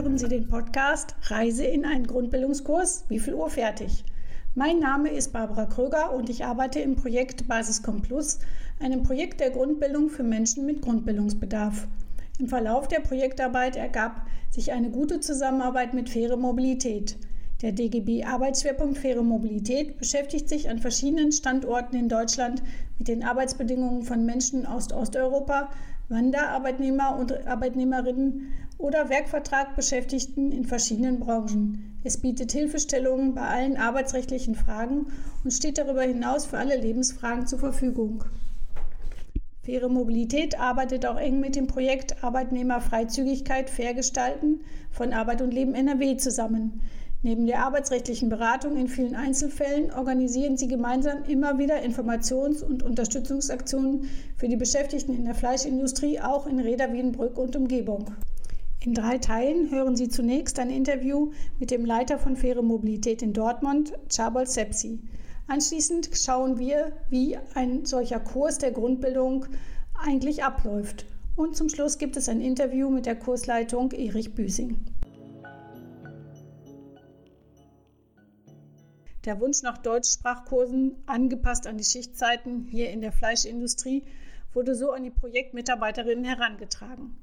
hören Sie den Podcast Reise in einen Grundbildungskurs. Wie viel Uhr fertig? Mein Name ist Barbara Kröger und ich arbeite im Projekt Basiscom Plus, einem Projekt der Grundbildung für Menschen mit Grundbildungsbedarf. Im Verlauf der Projektarbeit ergab sich eine gute Zusammenarbeit mit Faire Mobilität. Der DGB Arbeitsschwerpunkt Faire Mobilität beschäftigt sich an verschiedenen Standorten in Deutschland mit den Arbeitsbedingungen von Menschen aus Osteuropa, Wanderarbeitnehmer und Arbeitnehmerinnen oder Werkvertragbeschäftigten in verschiedenen Branchen. Es bietet Hilfestellungen bei allen arbeitsrechtlichen Fragen und steht darüber hinaus für alle Lebensfragen zur Verfügung. Faire Mobilität arbeitet auch eng mit dem Projekt Arbeitnehmerfreizügigkeit fair gestalten von Arbeit und Leben NRW zusammen. Neben der arbeitsrechtlichen Beratung in vielen Einzelfällen organisieren sie gemeinsam immer wieder Informations- und Unterstützungsaktionen für die Beschäftigten in der Fleischindustrie, auch in Reda Wienbrück und Umgebung. In drei Teilen hören Sie zunächst ein Interview mit dem Leiter von Faire Mobilität in Dortmund, Chabol Sepsi. Anschließend schauen wir, wie ein solcher Kurs der Grundbildung eigentlich abläuft. Und zum Schluss gibt es ein Interview mit der Kursleitung Erich Büsing. Der Wunsch nach Deutschsprachkursen, angepasst an die Schichtzeiten hier in der Fleischindustrie, wurde so an die Projektmitarbeiterinnen herangetragen.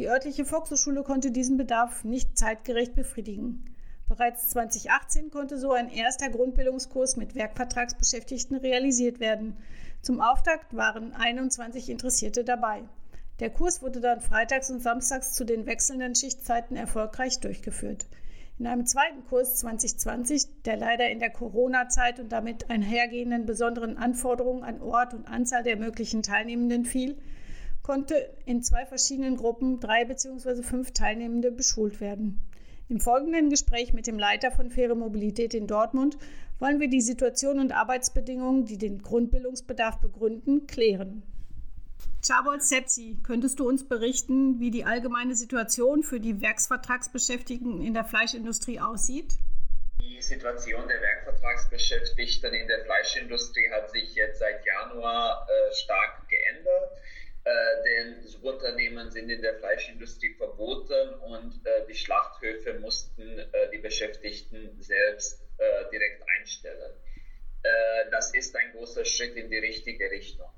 Die örtliche Volkshochschule konnte diesen Bedarf nicht zeitgerecht befriedigen. Bereits 2018 konnte so ein erster Grundbildungskurs mit Werkvertragsbeschäftigten realisiert werden. Zum Auftakt waren 21 Interessierte dabei. Der Kurs wurde dann freitags und samstags zu den wechselnden Schichtzeiten erfolgreich durchgeführt. In einem zweiten Kurs 2020, der leider in der Corona-Zeit und damit einhergehenden besonderen Anforderungen an Ort und Anzahl der möglichen Teilnehmenden fiel, konnte in zwei verschiedenen Gruppen drei bzw. fünf Teilnehmende beschult werden. Im folgenden Gespräch mit dem Leiter von Faire Mobilität in Dortmund wollen wir die Situation und Arbeitsbedingungen, die den Grundbildungsbedarf begründen, klären. Chabol Sepsi, könntest du uns berichten, wie die allgemeine Situation für die Werksvertragsbeschäftigten in der Fleischindustrie aussieht? Die Situation der Werkvertragsbeschäftigten in der Fleischindustrie hat sich jetzt seit Januar äh, stark geändert. Äh, denn Subunternehmen sind in der Fleischindustrie verboten und äh, die Schlachthöfe mussten äh, die Beschäftigten selbst direkt einstellen. Das ist ein großer Schritt in die richtige Richtung.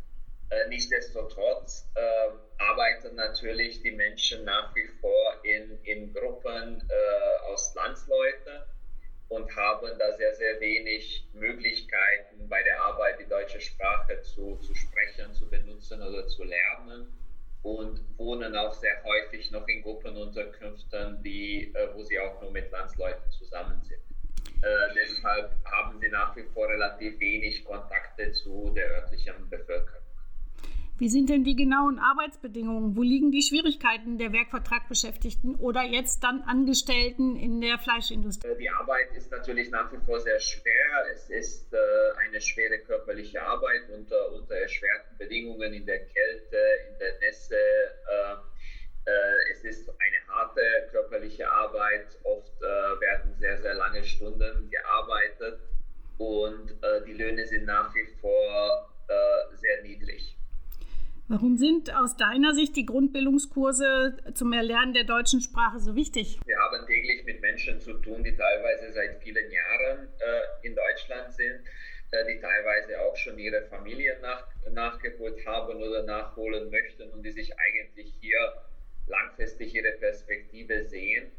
Nichtsdestotrotz äh, arbeiten natürlich die Menschen nach wie vor in, in Gruppen äh, aus Landsleuten und haben da sehr, sehr wenig Möglichkeiten bei der Arbeit die deutsche Sprache zu, zu sprechen, zu benutzen oder zu lernen und wohnen auch sehr häufig noch in Gruppenunterkünften, die, äh, wo sie auch nur mit Landsleuten zusammen sind. Äh, deshalb haben sie nach wie vor relativ wenig Kontakte zu der örtlichen Bevölkerung. Wie sind denn die genauen Arbeitsbedingungen? Wo liegen die Schwierigkeiten der Werkvertragbeschäftigten oder jetzt dann Angestellten in der Fleischindustrie? Die Arbeit ist natürlich nach wie vor sehr schwer. Es ist äh, eine schwere körperliche Arbeit unter, unter erschwerten Bedingungen in der Kälte, in der Nässe. Äh, äh, es ist eine harte körperliche Arbeit. Oft äh, werden sehr, sehr lange Stunden gearbeitet und äh, die Löhne sind nach wie vor äh, sehr niedrig. Warum sind aus deiner Sicht die Grundbildungskurse zum Erlernen der deutschen Sprache so wichtig? Wir haben täglich mit Menschen zu tun, die teilweise seit vielen Jahren äh, in Deutschland sind, äh, die teilweise auch schon ihre Familien nach, nachgeholt haben oder nachholen möchten und die sich eigentlich hier langfristig ihre Perspektive sehen.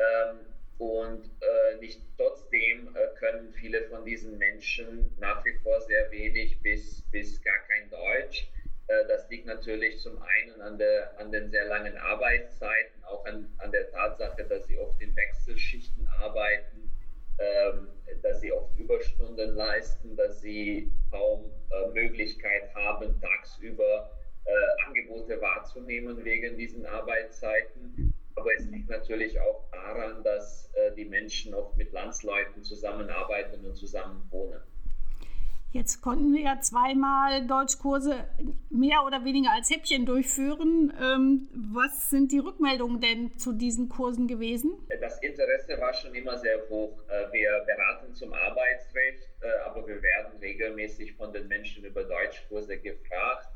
Ähm, und äh, nicht trotzdem äh, können viele von diesen Menschen nach wie vor sehr wenig bis, bis gar kein Deutsch. Äh, das liegt natürlich zum einen an, der, an den sehr langen Arbeitszeiten, auch an, an der Tatsache, dass sie oft in Wechselschichten arbeiten, ähm, dass sie oft Überstunden leisten, dass sie kaum äh, Möglichkeit haben, tagsüber äh, Angebote wahrzunehmen wegen diesen Arbeitszeiten. Aber es liegt natürlich auch daran, dass äh, die Menschen oft mit Landsleuten zusammenarbeiten und zusammen wohnen. Jetzt konnten wir ja zweimal Deutschkurse mehr oder weniger als Häppchen durchführen. Ähm, was sind die Rückmeldungen denn zu diesen Kursen gewesen? Das Interesse war schon immer sehr hoch. Äh, wir beraten zum Arbeitsrecht, äh, aber wir werden regelmäßig von den Menschen über Deutschkurse gefragt.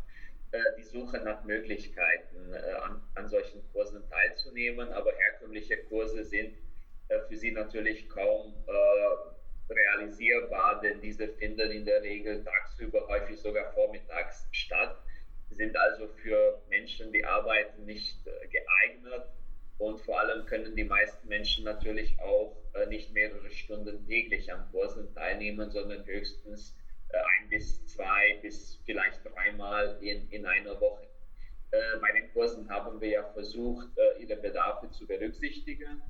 die Suche nach Möglichkeiten, an, an solchen Kursen teilzunehmen. Aber herkömmliche Kurse sind für sie natürlich kaum realisierbar, denn diese finden in der Regel tagsüber, häufig sogar vormittags statt, sind also für Menschen, die arbeiten, nicht geeignet und vor allem können die meisten Menschen natürlich auch äh, nicht mehrere Stunden täglich an Kursen teilnehmen, sondern höchstens äh, ein bis zwei bis vielleicht dreimal in, in einer Woche. Äh, bei den Kursen haben wir ja versucht, äh, ihre Bedarfe zu berücksichtigen.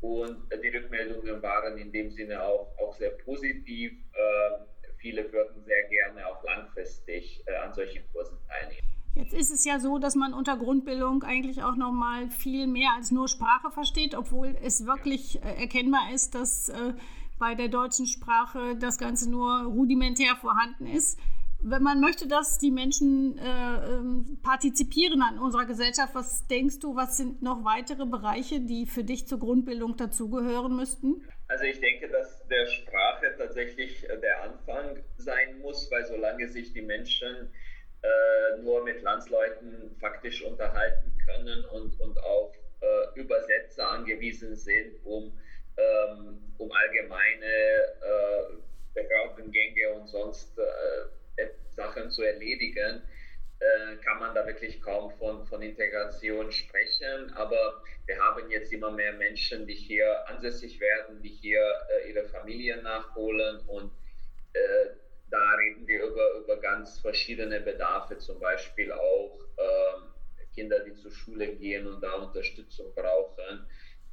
Und äh, die Rückmeldungen waren in dem Sinne auch, auch sehr positiv. Äh, viele würden sehr gerne auch langfristig an solchen Kursen teilnehmen. Jetzt ist es ja so, dass man unter Grundbildung eigentlich auch noch mal viel mehr als nur Sprache versteht, obwohl es wirklich äh, erkennbar ist, dass äh, bei der deutschen Sprache das Ganze nur rudimentär vorhanden ist. Wenn man möchte, dass die Menschen äh, ähm, partizipieren an unserer Gesellschaft, was denkst du, was sind noch weitere Bereiche, die für dich zur Grundbildung dazugehören müssten? Also ich denke, dass der Sprache tatsächlich äh, der Anfang sein muss, weil solange sich die Menschen äh, nur mit Landsleuten faktisch unterhalten können und, und auf äh, Übersetzer angewiesen sind, um, ähm, um allgemeine äh, Behördengänge und sonst äh, Sachen zu erledigen, äh, kann man da wirklich kaum von, von Integration sprechen. Aber wir haben jetzt immer mehr Menschen, die hier ansässig werden, die hier äh, ihre Familien nachholen und da reden wir über, über ganz verschiedene Bedarfe, zum Beispiel auch ähm, Kinder, die zur Schule gehen und da Unterstützung brauchen.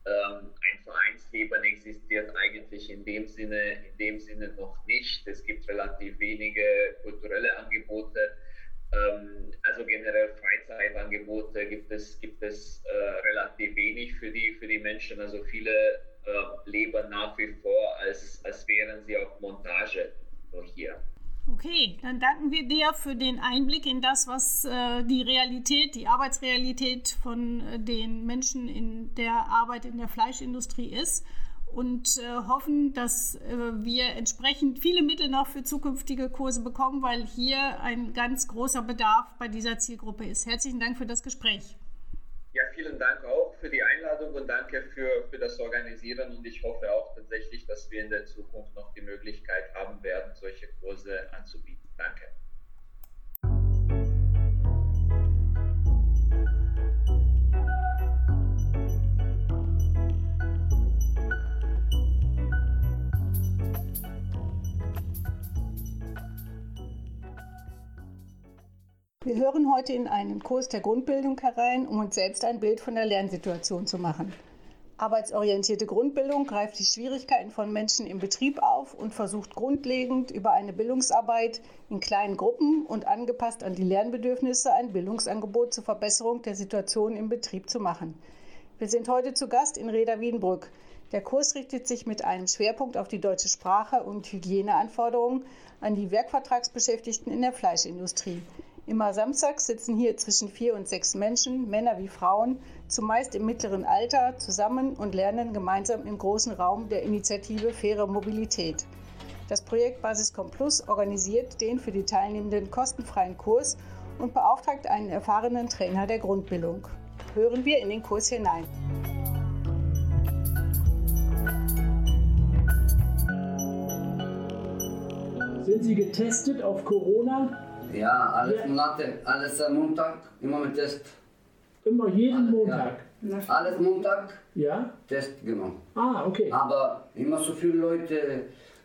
Ähm, ein Vereinsleben existiert eigentlich in dem, Sinne, in dem Sinne noch nicht. Es gibt relativ wenige kulturelle Angebote. Ähm, also generell Freizeitangebote gibt es, gibt es äh, relativ wenig für die, für die Menschen. Also viele äh, leben nach wie vor, als, als wären sie auf Montage nur hier. Okay, dann danken wir dir für den Einblick in das, was äh, die Realität, die Arbeitsrealität von äh, den Menschen in der Arbeit in der Fleischindustrie ist und äh, hoffen, dass äh, wir entsprechend viele Mittel noch für zukünftige Kurse bekommen, weil hier ein ganz großer Bedarf bei dieser Zielgruppe ist. Herzlichen Dank für das Gespräch. Vielen Dank auch für die Einladung und danke für, für das Organisieren. Und ich hoffe auch tatsächlich, dass wir in der Zukunft noch die Möglichkeit haben werden, solche Kurse anzubieten. Hören heute in einen Kurs der Grundbildung herein, um uns selbst ein Bild von der Lernsituation zu machen. Arbeitsorientierte Grundbildung greift die Schwierigkeiten von Menschen im Betrieb auf und versucht grundlegend über eine Bildungsarbeit in kleinen Gruppen und angepasst an die Lernbedürfnisse ein Bildungsangebot zur Verbesserung der Situation im Betrieb zu machen. Wir sind heute zu Gast in Reda Wiedenbrück. Der Kurs richtet sich mit einem Schwerpunkt auf die deutsche Sprache und Hygieneanforderungen an die Werkvertragsbeschäftigten in der Fleischindustrie. Immer samstags sitzen hier zwischen vier und sechs Menschen, Männer wie Frauen, zumeist im mittleren Alter, zusammen und lernen gemeinsam im großen Raum der Initiative Faire Mobilität. Das Projekt Basiscom Plus organisiert den für die Teilnehmenden kostenfreien Kurs und beauftragt einen erfahrenen Trainer der Grundbildung. Hören wir in den Kurs hinein. Sind Sie getestet auf Corona? Ja, alles ja. Monate, alles Montag, immer mit Test. Immer jeden Montag? Ja. Alles Montag? Ja. Test, genau. Ah, okay. Aber immer so viele Leute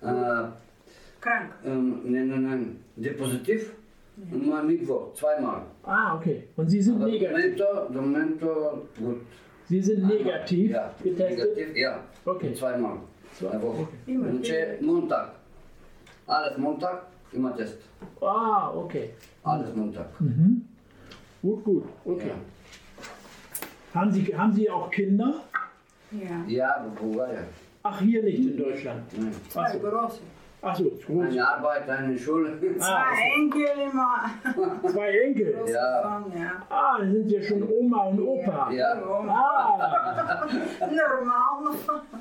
äh, krank. Ähm, nein, nein, nein, die positiv. Ja. Und mal Mittwoch, zweimal. Ah, okay. Und Sie sind Aber negativ? Momento, Momento, gut. Sie sind negativ ja. getestet? Negativ, ja. Okay. Zweimal. Zwei Wochen. Okay. Und Montag. Alles Montag. Immer Test. Ah, okay. Alles Montag. Mhm. Gut, gut. Okay. Ja. Haben, Sie, haben Sie auch Kinder? Ja. Ja, Bulgarien. Ach, hier nicht in Deutschland? Nein. Zwei große. Achso, groß. Eine Arbeit, eine Schule. Ah, Zwei Enkel immer. zwei Enkel. Ja. Ah, dann sind ja schon Oma und Opa. Ja. Ah, normal.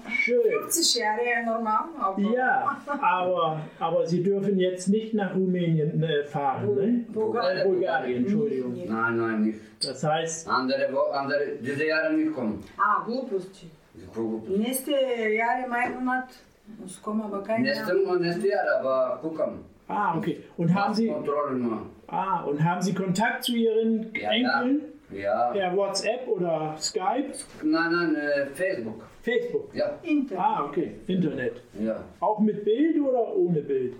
Schön. 50 Jahre normal. Aber ja, aber, aber Sie dürfen jetzt nicht nach Rumänien äh, fahren, Bu ne? Bulgarien. Äh, Bulgarien, Entschuldigung. Nein, nein, nicht. Das heißt... Andere, andere diese Jahre nicht kommen. Ah, Glupust. Nächste Jahre, mein Monat, es kommen aber keine... Nächste, nächste Jahr, aber gucken. Ah, okay. Und haben Sie... Kontrollen Ah, und haben Sie Kontakt zu Ihren Enkeln? Ja. Ja. per WhatsApp oder Skype? Nein, nein, äh, Facebook. Facebook? Ja. Inter. Ah, okay. Internet. Ja. Auch mit Bild oder ohne Bild?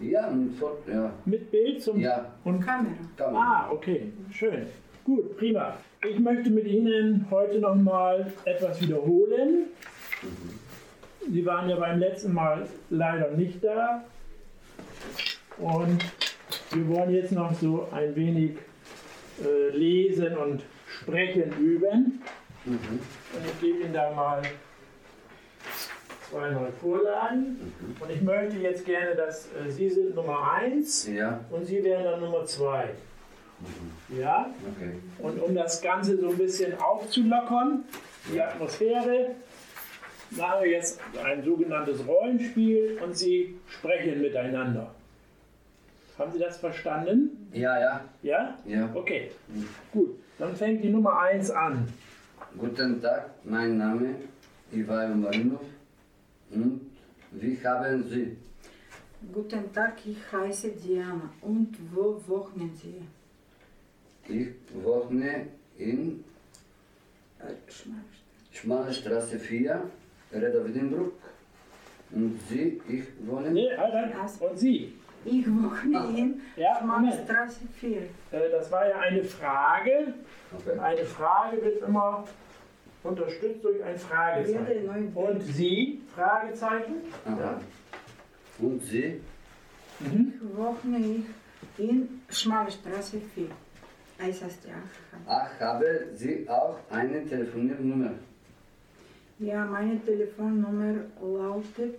Ja, und fort, ja. Mit Bild zum Ja. und Kamera. Ah, okay, schön. Gut, prima. Ich möchte mit Ihnen heute nochmal etwas wiederholen. Sie waren ja beim letzten Mal leider nicht da. Und wir wollen jetzt noch so ein wenig äh, lesen und sprechen üben. Mhm. Und ich gebe Ihnen da mal zwei neue Vorlagen. Und ich möchte jetzt gerne, dass äh, Sie sind Nummer 1 Ja, und Sie wären dann Nummer 2. Ja? okay. Und um das Ganze so ein bisschen aufzulockern, die Atmosphäre, machen wir jetzt ein sogenanntes Rollenspiel und Sie sprechen miteinander. Haben Sie das verstanden? Ja, ja, Ja? ja. Okay, gut. Dann fängt die Nummer 1 an. Guten Tag, mein Name ist Ivan Marinov. Und wie haben Sie? Guten Tag, ich heiße Diana. Und wo wohnen Sie? Ich wohne in Äh, Schmarrn. Schmale Straße 4, Reda Wiedenbruck. Und Sie, ich wohne. Nee, halt, halt. Und Sie? Ich wohne in Ja, Moment. Schmarrstraße 4. Äh, Das war ja eine Frage. Okay. Eine Frage wird immer unterstützt durch ein Fragezeichen. Und Sie? Fragezeichen? Aha. Und Sie? Mhm. Ich wohne in Schmalstraße 4. Es heißt ja. Ach, haben Sie auch eine Telefonnummer? Ja, meine Telefonnummer lautet.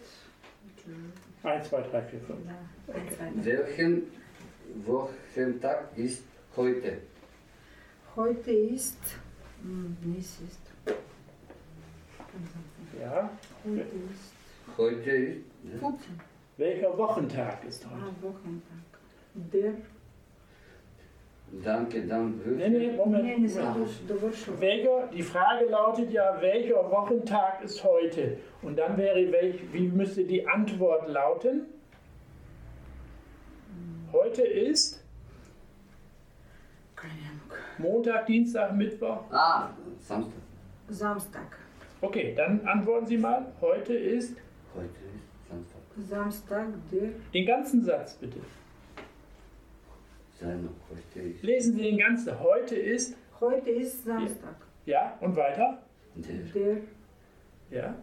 1, 2, 3, 4, 5. Ja, eins, zwei, drei. Welchen Wochentag ist heute? Heute ist. Hm, Nichts ist. Ja. Heute ist. Heute ist 15. Welcher Wochentag ist Ah, heute? Wochentag. Der. Danke, dann Nee, nee, Moment. Du warst schon. Welcher, die Frage lautet ja, welcher Wochentag ist heute? Und dann wäre, welch, wie müsste die Antwort lauten? Heute ist Keine Ahnung. Montag, Dienstag, Mittwoch. Ah, Samstag. Samstag. Okay, dann antworten Sie mal. Heute ist Heute ist Samstag. Samstag, der. den ganzen Satz bitte. Sei noch, heute ist Lesen Sie den ganzen. Heute ist Heute ist Samstag. ja und weiter. der. Der. Ja.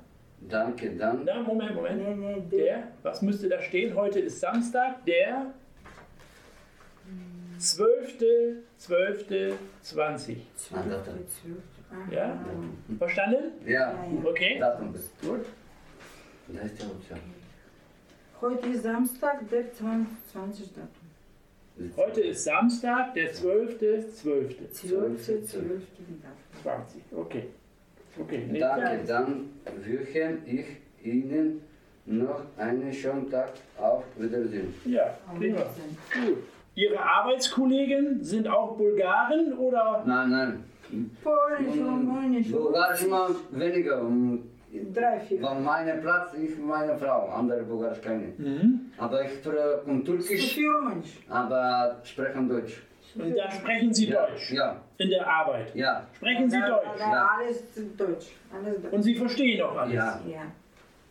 Danke, dann. Na Moment, Moment. Nee, nee, der. Der, was müsste da stehen? Heute ist Samstag, der 12. 12. 20. Ah, Datum. Ah, Ja? Verstanden? Ja, Okay. Datum. Gut. Da ist der Option. Heute ist Samstag, der 20. Heute ist Samstag, der 12. 12. 12. 12. Datum. 20. Okay. Okay. Nee, Danke, dann wünsche ich Ihnen noch einen schönen Tag. Auf Wiedersehen. Ja, prima. Gut. Ihre Arbeitskollegen sind auch Bulgaren oder? Nein, nein. Polnisch, Rumänisch. Bulgarisch mal weniger. um, Drei, vier. Von meinem Platz, ich meine Frau. Andere Bulgarisch keine. Mhm. Aber ich spreche um Türkisch, Sophie Rumänisch. aber sprechen Deutsch. Und da sprechen Sie Ja, Deutsch Ja, in der Arbeit. ja. Sprechen Sie Da- Deutsch. da Ja. Alles Deutsch. Alles Deutsch. Und Sie verstehen auch alles. Ja. Ja.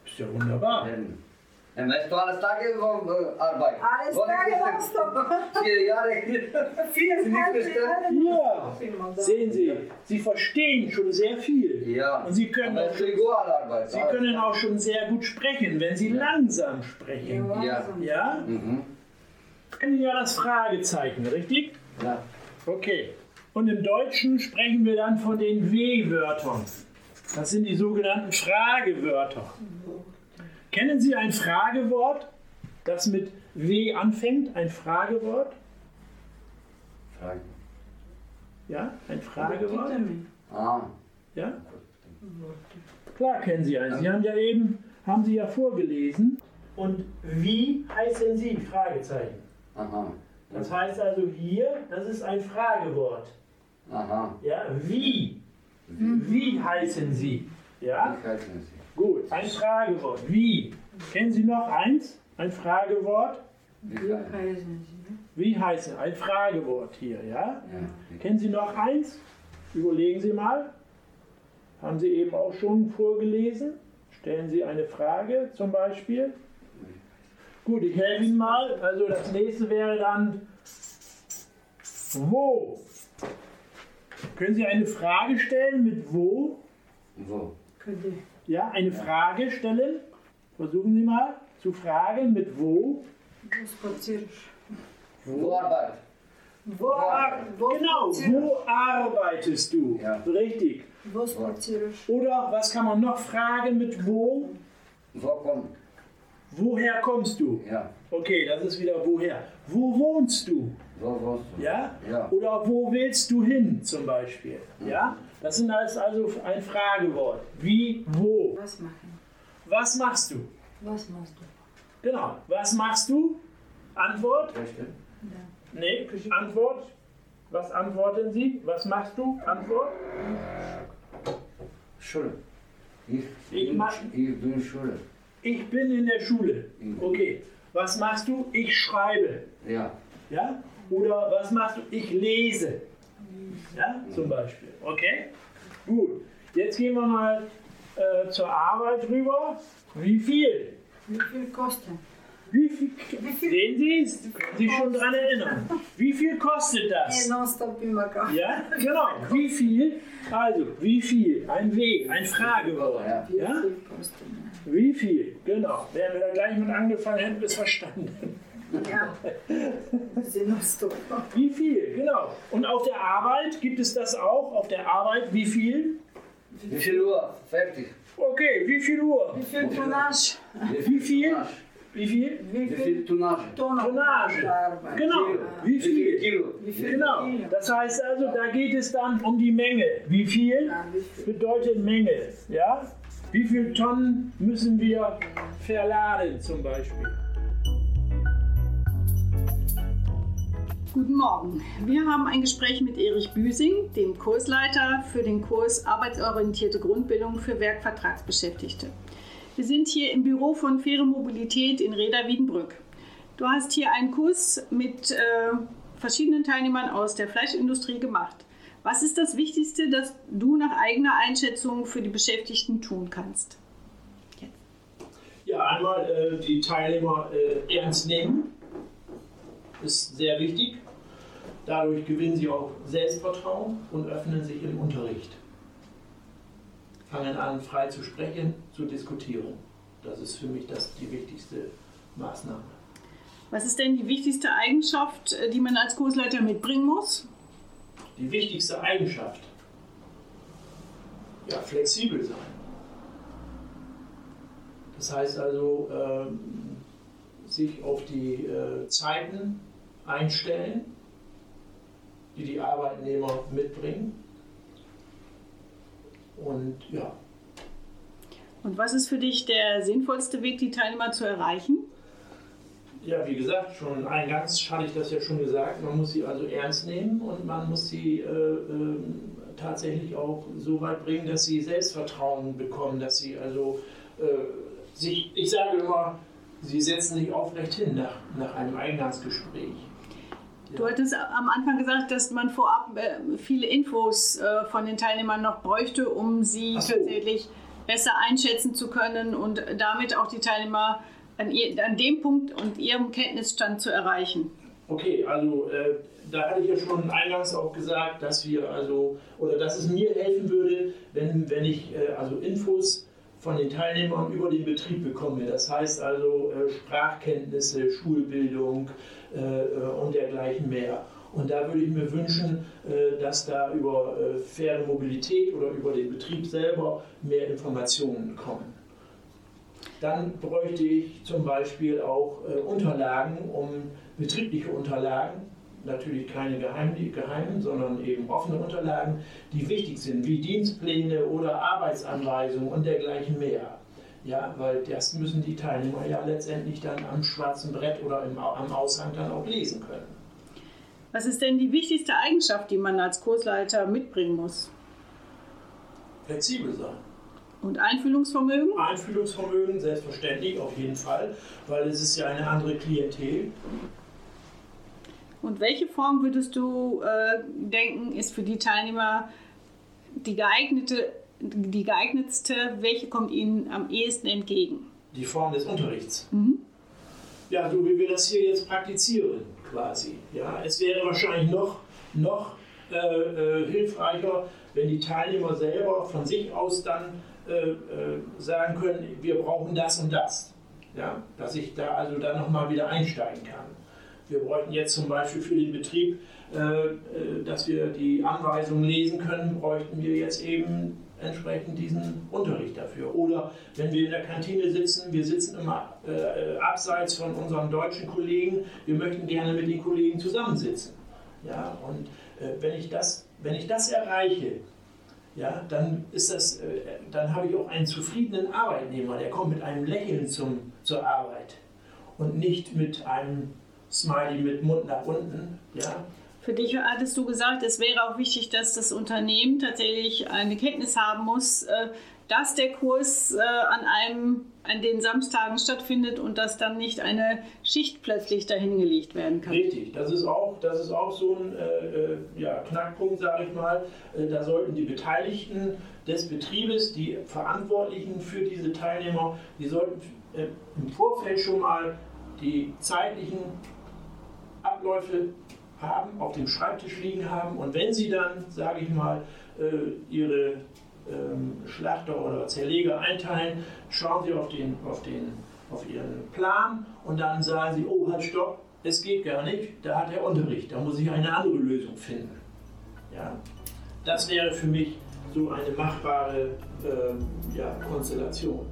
Ist ja wunderbar. Und weißt du, alles Tage wo, äh, Arbeit. Alles Wo Tage ich- nonstop. Vier Jahre. Jahre. Ja. Sehen Sie, Sie verstehen schon sehr viel. Ja. Und Sie können, Aber auch schon, Arbeit. Sie können auch schon sehr gut sprechen, wenn Sie langsam sprechen. Ja, Ja. Ja? Mhm. Kennen ja das Fragezeichen, richtig? Ja. Okay. Und im Deutschen sprechen wir dann von den W-Wörtern. Das sind die sogenannten Fragewörter. Kennen Sie ein Fragewort? das mit W anfängt, ein Fragewort? Frage. Ja, ein Fragewort? Ah, Ja? Klar kennen Sie eins. Sie haben ja eben, haben Sie ja vorgelesen. Und wie heißen Sie? Fragezeichen. aha. Das heißt also hier, das ist ein Fragewort. Aha. Ja, wie? Wie heißen Sie? Ja? Wie heißen Sie? Gut, ein Fragewort. Wie? Kennen Sie noch eins? Ein Fragewort? Wie heißen Sie? Wie heißen? Ein Fragewort hier, ja? Ja. Kennen Sie noch eins? Überlegen Sie mal. Haben Sie eben auch schon vorgelesen? Stellen Sie eine Frage zum Beispiel. Gut, ich helfe Ihnen mal. Also das nächste wäre dann wo? Können Sie eine Frage stellen mit wo? Wo? Cadê? Ja, eine Frage stellen. Versuchen Sie mal zu fragen mit wo. Vos parceiros. Wo Arbeit? Vos, Ah, vos genau, parceiros. wo arbeitest du? Ja. Richtig. Vos parceiros. Oder was kann man noch fragen mit wo? Wo kommt? Woher kommst du? Ja. Okay, das ist wieder woher. Wo wohnst du? Wo wohnst du? Ja? Ja. Oder wo willst du hin zum Beispiel? Ja? Das sind alles also ein Fragewort. Wie, wo? Was machen? Was machst du? Was machst du? Genau. Was machst du? Antwort? Richtig? Nee, Antwort. Was antworten Sie? Was machst du? Antwort? Schule. Ich, Ich bin, mach- ich bin Schule. Ich bin in der Schule. Okay. Was machst du? Ich schreibe. Ja. Ja? Oder was machst du? Ich lese. Ja, zum Beispiel. Okay? Gut. Jetzt gehen wir mal äh, zur Arbeit rüber. Wie viel? Wie viel kosten? Wie viel? Wie viel? Sehen Sie es? Können Sie sich schon daran erinnern? Wie viel kostet das? Ja, genau. Wie viel? Also, wie viel? Ein Weg, ein Fragewort. Ja. Wie viel? Genau. Wären wir da gleich mit angefangen, hätten wir es verstanden. Ja. Wie viel? Genau. Und auf der Arbeit gibt es das auch? Auf der Arbeit wie viel? Wie viel Uhr? Fertig. Okay, wie viel Uhr? Wie viel Tonnage? Wie viel? Wie viel? Wie viel Tonnage? Tonnage. Genau. Wie Wie viel viel? Kilo? Wie viel Genau. Das heißt also, da geht es dann um die Menge. Wie viel Ja, wie viel? bedeutet Menge? Ja? Wie viel Tonnen müssen wir verladen zum Beispiel? Guten Morgen. Wir haben ein Gespräch mit Erich Büsing, dem Kursleiter für den Kurs Arbeitsorientierte Grundbildung für Werkvertragsbeschäftigte. Wir sind hier im Büro von Faire Mobilität in Reda-Wiedenbrück. Du hast hier einen Kurs mit äh, verschiedenen Teilnehmern aus der Fleischindustrie gemacht. Was ist das Wichtigste, das du nach eigener Einschätzung für die Beschäftigten tun kannst? Ja, einmal äh, die Teilnehmer äh, ernst nehmen, ist sehr wichtig. Dadurch gewinnen sie auch Selbstvertrauen und öffnen sich im Unterricht. Fangen an, frei zu sprechen, zu diskutieren. Das ist für mich das, die wichtigste Maßnahme. Was ist denn die wichtigste Eigenschaft, äh, die man als Kursleiter mitbringen muss? Die wichtigste Eigenschaft, ja, flexibel sein. Das heißt also, ähm, sich auf die äh, Zeiten einstellen, die die Arbeitnehmer mitbringen. Und ja, Und was ist für dich der sinnvollste Weg, die Teilnehmer zu erreichen? Ja, wie gesagt, schon eingangs hatte ich das ja schon gesagt. Man muss sie also ernst nehmen und man muss sie äh, ähm, tatsächlich auch so weit bringen, dass sie Selbstvertrauen bekommen, dass sie also äh, sich, ich sage immer, sie setzen sich aufrecht hin nach, nach einem Eingangsgespräch. Du hattest am Anfang gesagt, dass man vorab äh, viele Infos äh, von den Teilnehmern noch bräuchte, um sie so. tatsächlich besser einschätzen zu können und damit auch die Teilnehmer an, ihr, an dem Punkt und ihrem Kenntnisstand zu erreichen. Okay, also äh, da hatte ich ja schon eingangs auch gesagt, dass wir also oder dass es mir helfen würde, wenn, wenn ich äh, also Infos von den Teilnehmern über den Betrieb bekomme. Das heißt also äh, Sprachkenntnisse, Schulbildung äh, äh, und dergleichen mehr. Und da würde ich mir wünschen, dass da über faire Mobilität oder über den Betrieb selber mehr Informationen kommen. dann bräuchte ich zum Beispiel auch Unterlagen, um betriebliche Unterlagen, natürlich keine geheimen, geheimen, sondern eben offene Unterlagen, die wichtig sind, wie Dienstpläne oder Arbeitsanweisungen und dergleichen mehr. Ja, weil das müssen die Teilnehmer ja letztendlich dann am schwarzen Brett oder im, am Aushang dann auch lesen können. Was ist denn die wichtigste Eigenschaft, die man als Kursleiter mitbringen muss? Flexibel sein. Und Einfühlungsvermögen? Einfühlungsvermögen, selbstverständlich, auf jeden Fall, weil es ist ja eine andere Klientel. Und welche Form würdest du äh, denken, ist für die Teilnehmer die geeignete, die geeignetste? Welche kommt ihnen am ehesten entgegen? Die Form des Unterrichts. Mhm. Ja, so wie wir das hier jetzt praktizieren, quasi. Ja, es wäre wahrscheinlich noch, noch äh, äh, hilfreicher, wenn die Teilnehmer selber von sich aus dann äh, äh, sagen können, wir brauchen das und das. Ja, dass ich da also dann nochmal wieder einsteigen kann. Wir bräuchten jetzt zum Beispiel für den Betrieb, äh, äh, dass wir die Anweisungen lesen können, bräuchten wir jetzt eben entsprechend diesen Unterricht dafür. Oder wenn wir in der Kantine sitzen, wir sitzen immer äh, abseits von unseren deutschen Kollegen, wir möchten gerne mit den Kollegen zusammensitzen. Ja, und wenn, ich das, wenn ich das erreiche, ja, dann, ist das, dann habe ich auch einen zufriedenen Arbeitnehmer, der kommt mit einem Lächeln zum, zur Arbeit und nicht mit einem Smiley mit Mund nach unten. Ja. Für dich hattest du gesagt, es wäre auch wichtig, dass das Unternehmen tatsächlich eine Kenntnis haben muss, äh, dass der Kurs äh, an einem an den Samstagen stattfindet und dass dann nicht eine Schicht plötzlich dahingelegt werden kann. Richtig, das ist auch, das ist auch so ein äh, ja, Knackpunkt, sage ich mal. Äh, da sollten die Beteiligten des Betriebes, die Verantwortlichen für diese Teilnehmer, die sollten äh, im Vorfeld schon mal die zeitlichen Abläufe haben, auf dem Schreibtisch liegen haben und wenn sie dann, sage ich mal, äh, ihre ähm, Schlachter oder Zerleger einteilen, schauen Sie auf, den, auf, den, auf Ihren Plan und dann sagen Sie, oh, halt, stopp, es geht gar nicht, da hat er Unterricht, da muss ich eine andere Lösung finden. Ja? Das wäre für mich so eine machbare äh, ja, Konstellation.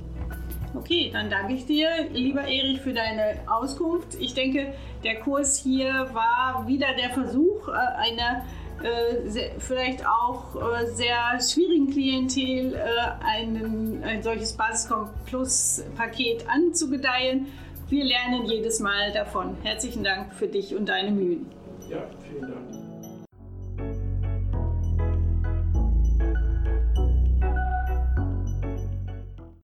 Okay, dann danke ich dir, lieber Erich, für deine Auskunft. Ich denke, der Kurs hier war wieder der Versuch, äh, einer äh, vielleicht auch äh, sehr schwierigen Klientel einen, ein solches Basiscom Plus Paket anzugedeihen. Wir lernen jedes Mal davon. Herzlichen Dank für dich und deine Mühen. Ja, vielen Dank.